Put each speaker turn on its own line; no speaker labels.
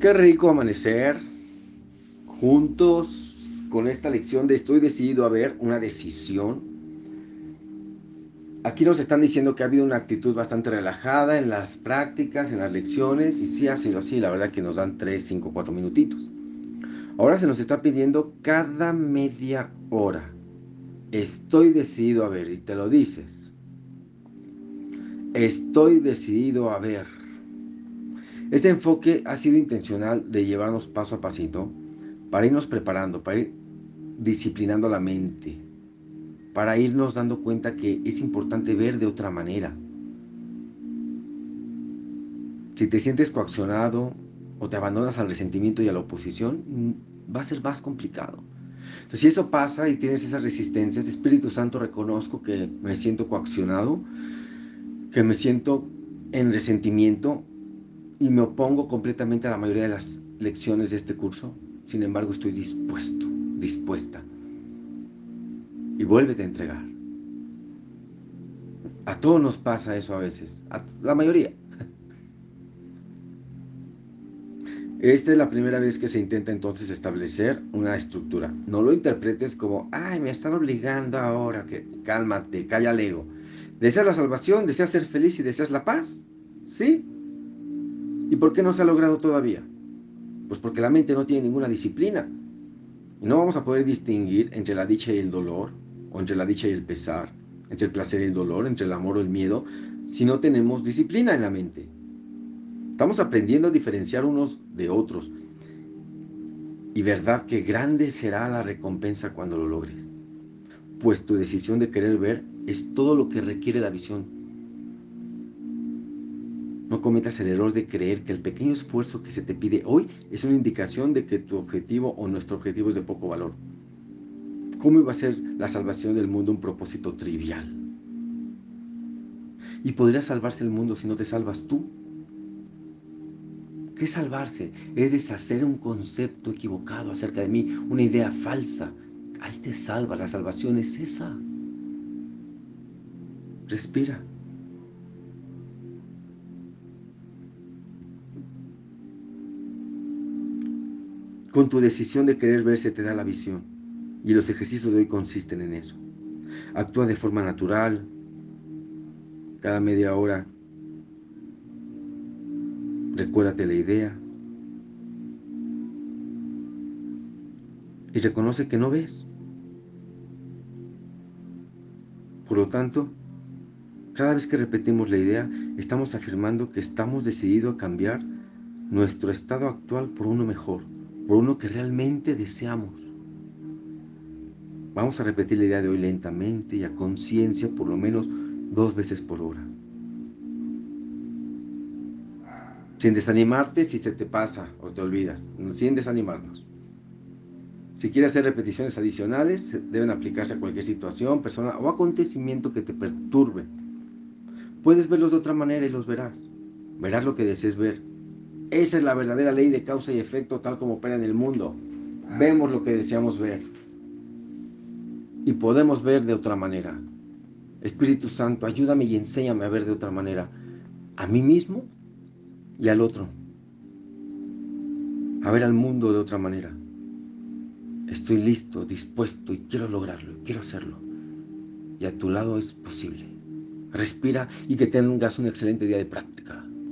Qué rico amanecer juntos con esta lección de estoy decidido a ver una decisión. Aquí nos están diciendo que ha habido una actitud bastante relajada en las prácticas, en las lecciones, y sí ha sido así, la verdad que nos dan 3, 5, 4 minutitos. Ahora se nos está pidiendo cada media hora. Estoy decidido a ver, y te lo dices. Estoy decidido a ver. Este enfoque ha sido intencional de llevarnos paso a pasito para irnos preparando, para ir disciplinando la mente, para irnos dando cuenta que es importante ver de otra manera. Si te sientes coaccionado o te abandonas al resentimiento y a la oposición, mm, va a ser más complicado. Entonces, si eso pasa y tienes esas resistencias, Espíritu Santo, reconozco que me siento coaccionado, que me siento en resentimiento, y me opongo completamente a la mayoría de las lecciones de este curso. Sin embargo, estoy dispuesto, dispuesta. Y vuélvete a entregar. A todos nos pasa eso a veces, a la mayoría. Esta es la primera vez que se intenta entonces establecer una estructura. No lo interpretes como, ay, me están obligando ahora, que cálmate, calla ego. ¿Deseas la salvación? ¿Deseas ser feliz y deseas la paz? ¿Sí? ¿Y por qué no se ha logrado todavía? Pues porque la mente no tiene ninguna disciplina. Y no vamos a poder distinguir entre la dicha y el dolor, o entre la dicha y el pesar, entre el placer y el dolor, entre el amor o el miedo, si no tenemos disciplina en la mente. Estamos aprendiendo a diferenciar unos de otros. Y verdad que grande será la recompensa cuando lo logres. Pues tu decisión de querer ver es todo lo que requiere la visión no cometas el error de creer que el pequeño esfuerzo que se te pide hoy es una indicación de que tu objetivo o nuestro objetivo es de poco valor. ¿Cómo iba a ser la salvación del mundo un propósito trivial? ¿Y podría salvarse el mundo si no te salvas tú? ¿Qué salvarse? Es deshacer un concepto equivocado acerca de mí, una idea falsa. Ahí te salva, la salvación es esa. Respira. Con tu decisión de querer verse te da la visión. Y los ejercicios de hoy consisten en eso. Actúa de forma natural, cada media hora. Recuérdate la idea. Y reconoce que no ves. Por lo tanto, cada vez que repetimos la idea, estamos afirmando que estamos decididos a cambiar nuestro estado actual por uno mejor por uno que realmente deseamos. Vamos a repetir la idea de hoy lentamente y a conciencia por lo menos dos veces por hora. Sin desanimarte si se te pasa o te olvidas, sin desanimarnos. Si quieres hacer repeticiones adicionales, deben aplicarse a cualquier situación, persona o acontecimiento que te perturbe. Puedes verlos de otra manera y los verás. Verás lo que desees ver esa es la verdadera ley de causa y efecto tal como opera en el mundo. Vemos lo que deseamos ver. Y podemos ver de otra manera. Espíritu Santo, ayúdame y enséñame a ver de otra manera. A mí mismo y al otro. A ver al mundo de otra manera. Estoy listo, dispuesto y quiero lograrlo, quiero hacerlo. Y a tu lado es posible. Respira y que tengas un excelente día de práctica.